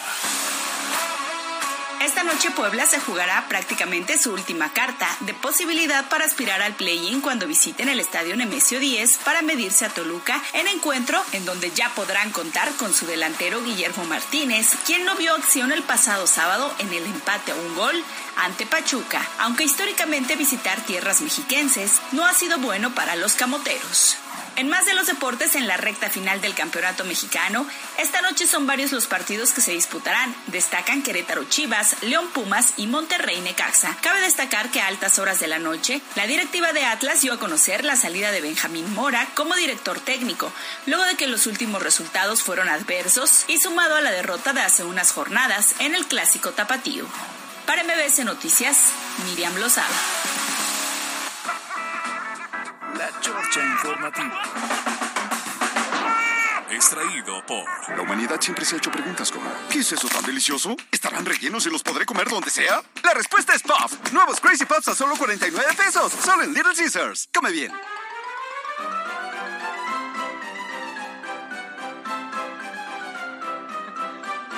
Esta noche Puebla se jugará prácticamente su última carta de posibilidad para aspirar al play-in cuando visiten el estadio Nemesio 10 para medirse a Toluca en encuentro en donde ya podrán contar con su delantero Guillermo Martínez, quien no vio acción el pasado sábado en el empate a un gol ante Pachuca, aunque históricamente visitar tierras mexiquenses no ha sido bueno para los camoteros. En más de los deportes, en la recta final del campeonato mexicano, esta noche son varios los partidos que se disputarán. Destacan Querétaro Chivas, León Pumas y Monterrey Necaxa. Cabe destacar que a altas horas de la noche, la directiva de Atlas dio a conocer la salida de Benjamín Mora como director técnico, luego de que los últimos resultados fueron adversos y sumado a la derrota de hace unas jornadas en el clásico tapatío. Para MBS Noticias, Miriam Lozada. La Chorcha Informativa. Extraído por... La humanidad siempre se ha hecho preguntas como ¿Qué es eso tan delicioso? ¿Estarán rellenos y los podré comer donde sea? La respuesta es Puff. Nuevos Crazy Puffs a solo 49 pesos. Solo en Little Caesars. Come bien.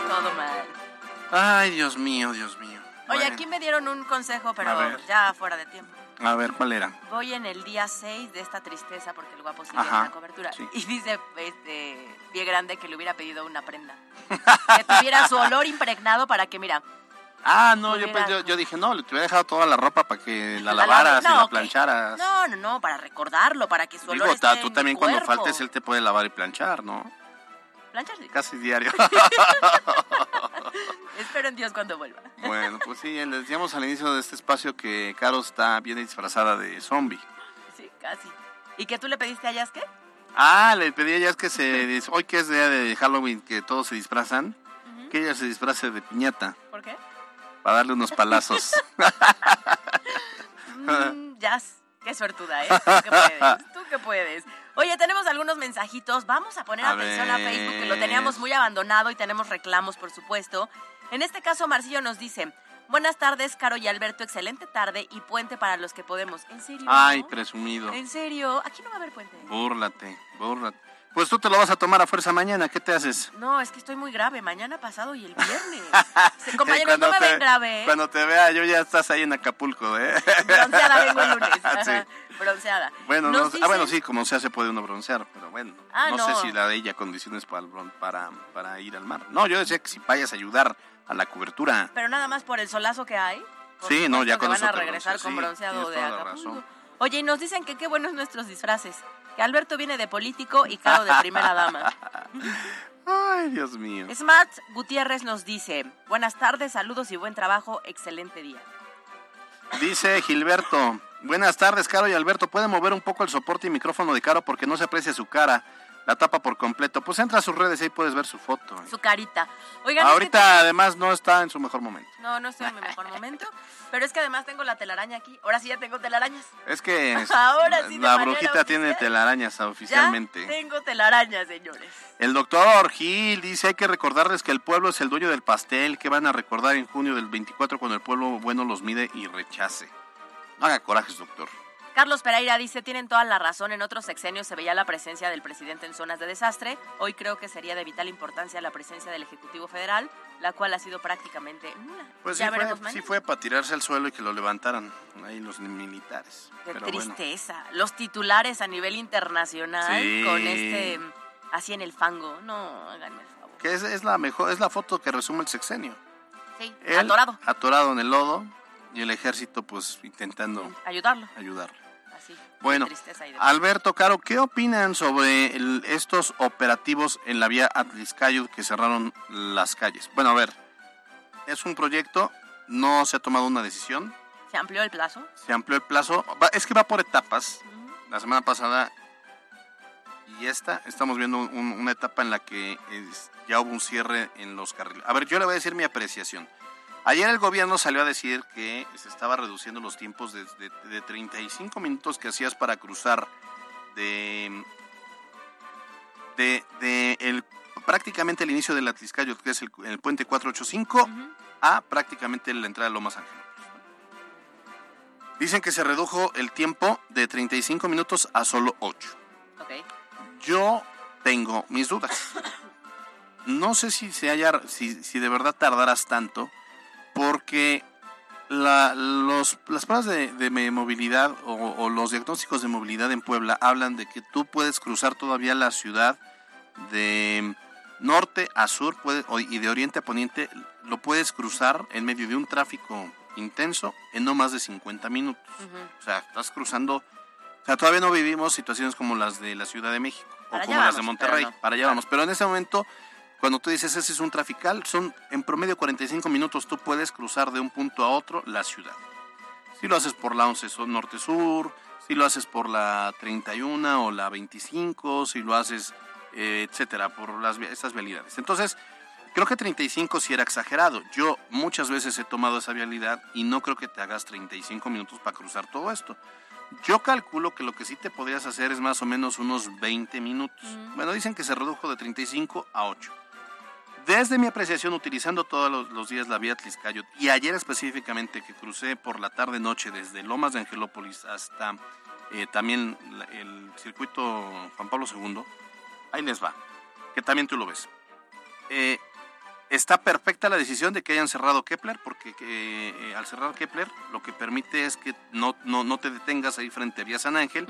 Todo mal. Ay, Dios mío, Dios mío. Oye, Bueno, aquí me dieron un consejo, pero ya fuera de tiempo. A ver, ¿cuál era? Voy en el día 6 de esta tristeza porque el guapo sigue Ajá, en la cobertura. sí. Y dice este pie grande que le hubiera pedido una prenda. que tuviera su olor impregnado para que, mira, Ah, no, yo, pues, yo, yo dije, no, le hubiera dejado toda la ropa para que la La lavaras lave- y no, la ok. plancharas. no, no, no, para recordarlo, para que su olor Digo, esté ta- en tú mi también cuando faltes él te puede lavar y planchar, ¿no? Planchar. Casi diario. Espero en Dios cuando vuelva. bueno, pues sí, les decíamos al inicio de este espacio que Caro está bien disfrazada de zombie. Sí, casi. ¿Y que tú le pediste a qué? Ah, le pedí a ella es que se... Hoy que es día de Halloween, que todos se disfrazan, que ella se disfrace de piñata ¿Por qué? para darle unos palazos. Mm, Jazz, qué suertuda, ¿eh? Tú que puedes, tú que puedes. Oye, tenemos algunos mensajitos. Vamos a poner A atención a. Facebook, que lo teníamos muy abandonado y tenemos reclamos, por supuesto. En este caso, Marcillo nos dice: Buenas tardes, Caro y Alberto. Excelente tarde y puente para los que podemos. ¿En serio? Ay, presumido. ¿En serio? Aquí no va a haber puente. Búrlate, búrlate. Pues tú te lo vas a tomar a fuerza mañana, ¿qué te haces? No, es que estoy muy grave. Mañana pasado y el viernes. Compañeros, no me te- ven grave, ¿eh? Cuando te vea yo ya estás ahí en Acapulco, ¿eh? Bronceada vengo el lunes. Ajá, Sí. Bronceada. Bueno, no, dicen- ah, bueno, sí, como sea se puede uno broncear, pero bueno, Ah, no, no. sé si la de ella condiciones para, el para, para ir al mar. No, yo decía que si vayas a ayudar a la cobertura. Pero nada más por el solazo que hay. Sí, no, ya con van a regresar con bronceado de Acapulco. Oye, y nos dicen que qué buenos nuestros disfraces. Que Alberto viene de político y Caro de primera dama. Ay, Dios mío. Smart Gutiérrez nos dice, buenas tardes, saludos y buen trabajo, excelente día. Dice Gilberto, buenas tardes, Caro y Alberto. ¿Pueden mover un poco el soporte y micrófono de Caro porque no se aprecia su cara? La tapa por completo. Pues entra a sus redes y ahí puedes ver su foto. Su carita. Oigan, es que Ahorita además no está en su mejor momento. No, no estoy en mi mejor momento. Pero es que además tengo la telaraña aquí. Ahora sí ya tengo telarañas. Es que es- Ahora sí, la brujita tiene telarañas oficialmente. Ya tengo telarañas, señores. El doctor Gil dice, hay que recordarles que el pueblo es el dueño del pastel, que van a recordar en junio del 24 cuando el pueblo bueno los mide y rechace. No haga corajes, doctor. Carlos Pereira dice, tienen toda la razón, en otros sexenios se veía la presencia del presidente en zonas de desastre, hoy creo que sería de vital importancia la presencia del Ejecutivo Federal, la cual ha sido prácticamente nula. Pues ya sí, veremos fue, sí fue para tirarse al suelo y que lo levantaran ahí los militares. Qué Pero bueno. tristeza. Los titulares a nivel internacional Sí. con este así en el fango. No, háganme el favor. Que es, es la mejor, es la foto que resume el sexenio. Sí, Él, atorado. Atorado en el lodo y el ejército pues intentando Ayudarlo. ayudarlo. Bueno, Alberto Caro, ¿qué opinan sobre el- estos operativos en la vía Atliscayud que cerraron las calles? Bueno, a ver, es un proyecto, no se ha tomado una decisión, ¿Se amplió el plazo? se amplió el plazo, va- es que va por etapas. La semana pasada y esta, estamos viendo un- una etapa en la que es- ya hubo un cierre en los carriles. A ver, yo le voy a decir mi apreciación. Ayer el gobierno salió a decir que se estaba reduciendo los tiempos de, de- de 35 minutos que hacías para cruzar de, de, de el, prácticamente el inicio del Atliscayo, que es el, el puente 485, a prácticamente la entrada de Lomas Ángel. Dicen que se redujo el tiempo de 35 minutos a solo 8. Ok. Yo tengo mis dudas. No sé si se haya, si, si de verdad tardarás tanto, porque la- los, las pruebas de, de movilidad o, o los diagnósticos de movilidad en Puebla hablan de que tú puedes cruzar todavía la ciudad de norte a sur puede- y de oriente a poniente, lo puedes cruzar en medio de un tráfico intenso en no más de 50 minutos. O sea, estás cruzando. O sea, todavía no vivimos situaciones como las de la Ciudad de México Para o como las de Monterrey. no. Para allá vamos. Pero en ese momento, cuando tú dices ese es un trafical, son en promedio 45 minutos. Tú puedes cruzar de un punto a otro la ciudad. Si lo haces por la 11 sur- norte-sur, si lo haces por la 31 o la 25, si lo haces, eh, etcétera, por las, estas vialidades. Entonces, creo que 35 sí era exagerado. Yo muchas veces he tomado esa vialidad y no creo que te hagas 35 minutos para cruzar todo esto. Yo calculo que lo que sí te podrías hacer es más o menos unos 20 minutos. Bueno, dicen que se redujo de 35 a 8. Desde mi apreciación, utilizando todos los, los días la vía Tliscayot y ayer específicamente que crucé por la tarde-noche desde Lomas de Angelópolis hasta eh, también el circuito Juan Pablo II, ahí les va, que también tú lo ves. Eh, está perfecta la decisión de que hayan cerrado Kepler, porque que, eh, al cerrar Kepler lo que permite es que no, no, no te detengas ahí frente a Vía San Ángel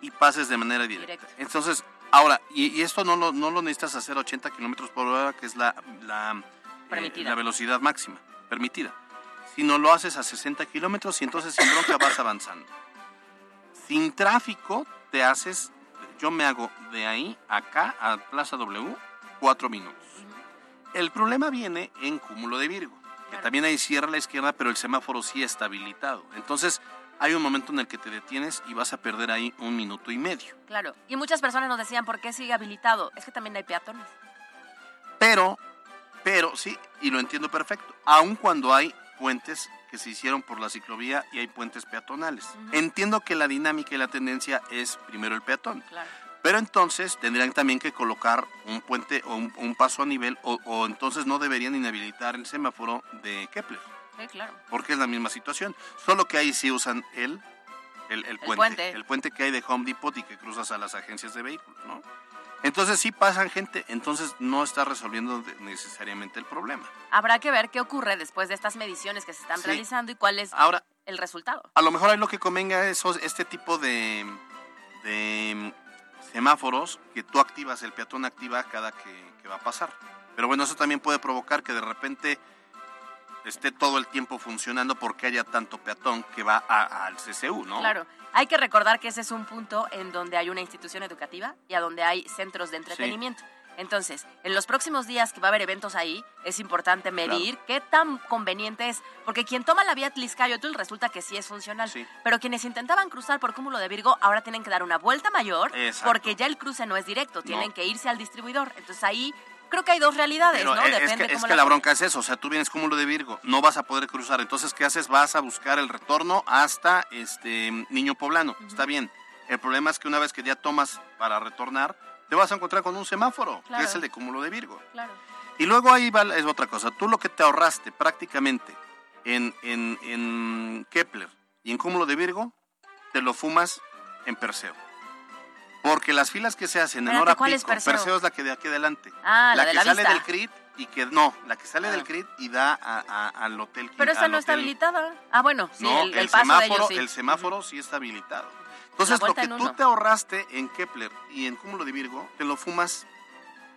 y pases de manera directa. Entonces, ahora, y, y esto no lo, no lo necesitas hacer a 80 kilómetros por hora, que es la, la, eh, velocidad máxima, permitida, sino lo haces a 60 kilómetros y entonces sin bronca vas avanzando. Sin tráfico te haces, yo me hago de ahí acá a Plaza W cuatro minutos. El problema viene en cúmulo de Virgo, que también hay cierra a la izquierda, pero el semáforo sí está habilitado. Entonces hay un momento en el que te detienes y vas a perder ahí un minuto y medio. Claro. Y muchas personas nos decían, ¿por qué sigue habilitado? Es que también hay peatones. Pero, pero sí, y lo entiendo perfecto, aun cuando hay puentes que se hicieron por la ciclovía y hay puentes peatonales. Entiendo que la dinámica y la tendencia es primero el peatón. Claro. Pero entonces tendrían también que colocar un puente o un, un paso a nivel o, o entonces no deberían inhabilitar el semáforo de Kepler, Sí, claro. porque es la misma situación. Solo que ahí sí usan el, el, el puente, puente. el puente que hay de Home Depot y que cruzas a las agencias de vehículos, ¿no? Entonces sí pasan gente, entonces no está resolviendo necesariamente el problema. Habrá que ver qué ocurre después de estas mediciones que se están Sí. realizando y cuál es Ahora, el resultado. a lo mejor ahí lo que convenga es este tipo de, de semáforos que tú activas, el peatón activa cada que, que va a pasar. Pero bueno, eso también puede provocar que de repente esté todo el tiempo funcionando porque haya tanto peatón que va al CCU, ¿no? Claro. Hay que recordar que ese es un punto en donde hay una institución educativa y a donde hay centros de entretenimiento. Entonces, en los próximos días que va a haber eventos ahí, es importante medir qué tan conveniente es, porque quien toma la vía Tliscayotl resulta que sí es funcional, pero quienes intentaban cruzar por cúmulo de Virgo ahora tienen que dar una vuelta mayor Exacto. porque ya el cruce no es directo, tienen que irse al distribuidor. Entonces ahí creo que hay dos realidades, Pero ¿no? es, Depende que, es cómo que la bronca es eso, o sea, tú vienes cúmulo de Virgo, no vas a poder cruzar, entonces ¿qué haces? Vas a buscar el retorno hasta este Niño Poblano, está bien. El problema es que una vez que ya tomas para retornar, te vas a encontrar con un semáforo, Claro. que es el de cúmulo de Virgo. Claro. Y luego ahí va, es otra cosa, tú lo que te ahorraste prácticamente en, en, en Kepler y en cúmulo de Virgo, te lo fumas en Perseo. Porque las filas que se hacen en hora ¿cuál pico, es Perseo? es la que de aquí adelante. Ah, la que la sale vista. del CRIT y que no, la que sale Ah. del CRIT y da a- a- al hotel. Pero esta al no está habilitada. Ah, bueno, sí, no, el, el paso de semáforo, ellos sí. el semáforo sí está habilitado. Entonces, lo que en tú uno. te ahorraste en Kepler y en Cúmulo de Virgo, te lo fumas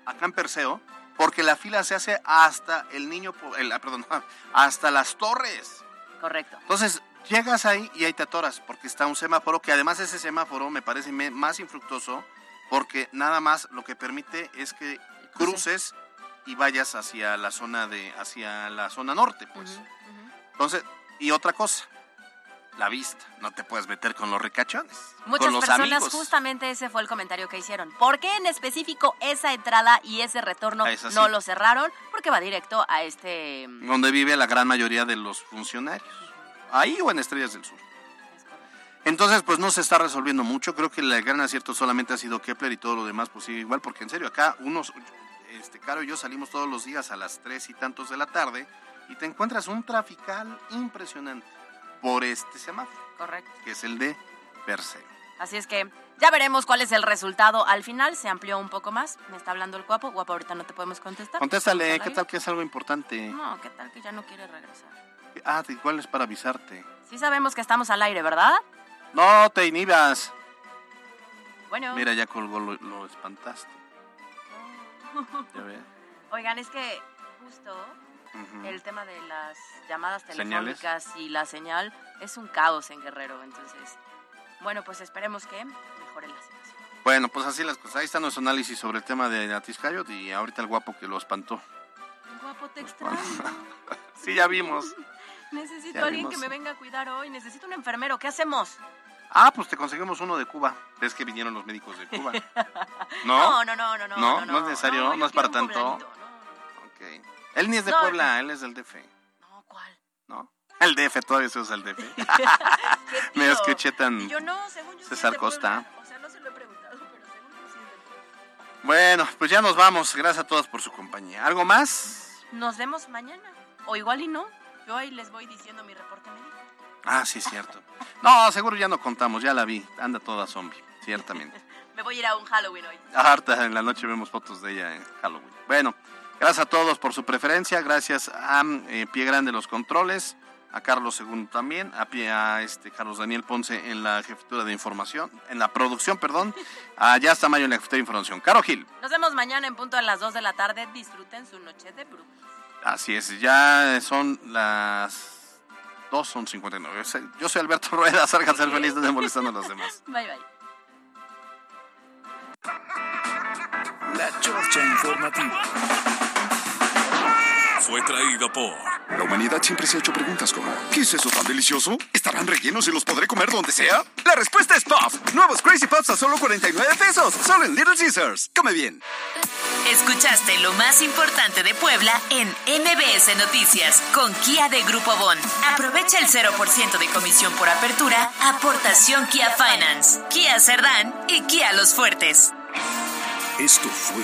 acá en Perseo, porque la fila se hace hasta el niño, el, ah, perdón, hasta las torres. Correcto. Entonces, llegas ahí y ahí te atoras, porque está un semáforo, que además ese semáforo me parece más infructuoso, porque nada más lo que permite es que cruces y vayas hacia la zona de, hacia la zona norte, pues. Entonces, y otra cosa, la vista, no te puedes meter con los ricachones, Muchas con los personas, amigos. justamente ese fue el comentario que hicieron. ¿Por qué en específico esa entrada y ese retorno Ah, sí. no lo cerraron? Porque va directo a este... donde vive la gran mayoría de los funcionarios. Ahí o en Estrellas del Sur. Entonces, pues no se está resolviendo mucho. Creo que el gran acierto solamente ha sido Kepler y todo lo demás, pues sigue igual, porque en serio, acá unos, este, Caro y yo salimos todos los días a las tres y tantos de la tarde y te encuentras un trafical impresionante por este semáforo, Correcto. que es el de Perseo. Así es que ya veremos cuál es el resultado. Al final se amplió un poco más. Me está hablando el guapo. Guapo, ahorita no te podemos contestar. Contéstale, ¿qué tal que es algo importante? No, ¿qué tal que ya no quiere regresar? Ah, igual es para avisarte. Sí sabemos que estamos al aire, ¿verdad? No te inhibas. Bueno. Mira, ya colgó, lo, lo espantaste. Ya ves. Oigan, es que justo el tema de las llamadas Señales. telefónicas y la señal es un caos en Guerrero. Entonces, bueno, pues esperemos que mejore la situación. Bueno, pues así las cosas. Ahí está nuestro análisis sobre el tema de Atiscayot y ahorita el guapo que lo espantó. Guapo, te extraño. Sí, ya vimos. Necesito a alguien que me venga a cuidar hoy. Necesito un enfermero. ¿Qué hacemos? Ah, pues te conseguimos uno de Cuba. ¿Ves que vinieron los médicos de Cuba? ¿No? No, no, no, no, no. ¿No? no, ¿No es necesario? ¿No, yo es para tanto? poblanito, Ok. Él ni es de No, Puebla, él es del DF. No, ¿cuál? ¿No? El DF, todavía se usa el DF. Me escuché tan... Yo no, según yo es César Costa. Puebla. O sea, no se lo he preguntado, pero según yo sí es de Puebla. Bueno, pues ya nos vamos. Gracias a todos por su compañía. ¿Algo más? Nos vemos mañana. O igual y no. Yo ahí les voy diciendo mi reporte médico. Ah, sí, cierto. No, seguro ya no contamos, ya la vi. Anda toda zombie, ciertamente. Me voy a ir a un Halloween hoy. Harta, en la noche vemos fotos de ella en Halloween. Bueno, gracias a todos por su preferencia, gracias a eh, Pie Grande los controles, a Carlos II también, a, Pie- a este Carlos Daniel Ponce en la jefatura de información, en la producción, perdón, a Ya está Mayo en la jefatura de información. Caro Gil, Nos vemos mañana en punto a las 2 de la tarde. Disfruten su noche de brujas. Así es, ya son las 2, son 59. Yo soy- Yo soy Alberto Rueda, salgan a ser felices de molestando a los demás. Bye, bye. La Chorcha Informativa. Fue traído por La humanidad siempre se ha hecho preguntas como ¿Qué es eso tan delicioso? ¿Estarán rellenos y los podré comer donde sea? La respuesta es Puff. Nuevos Crazy Puffs a solo 49 pesos. Solo en Little Caesars. Come bien. Escuchaste lo más importante de Puebla en MBS Noticias con Kia de Grupo Bon. Aprovecha el 0% de comisión por apertura, aportación Kia Finance, Kia Cerdán y Kia Los Fuertes. Esto fue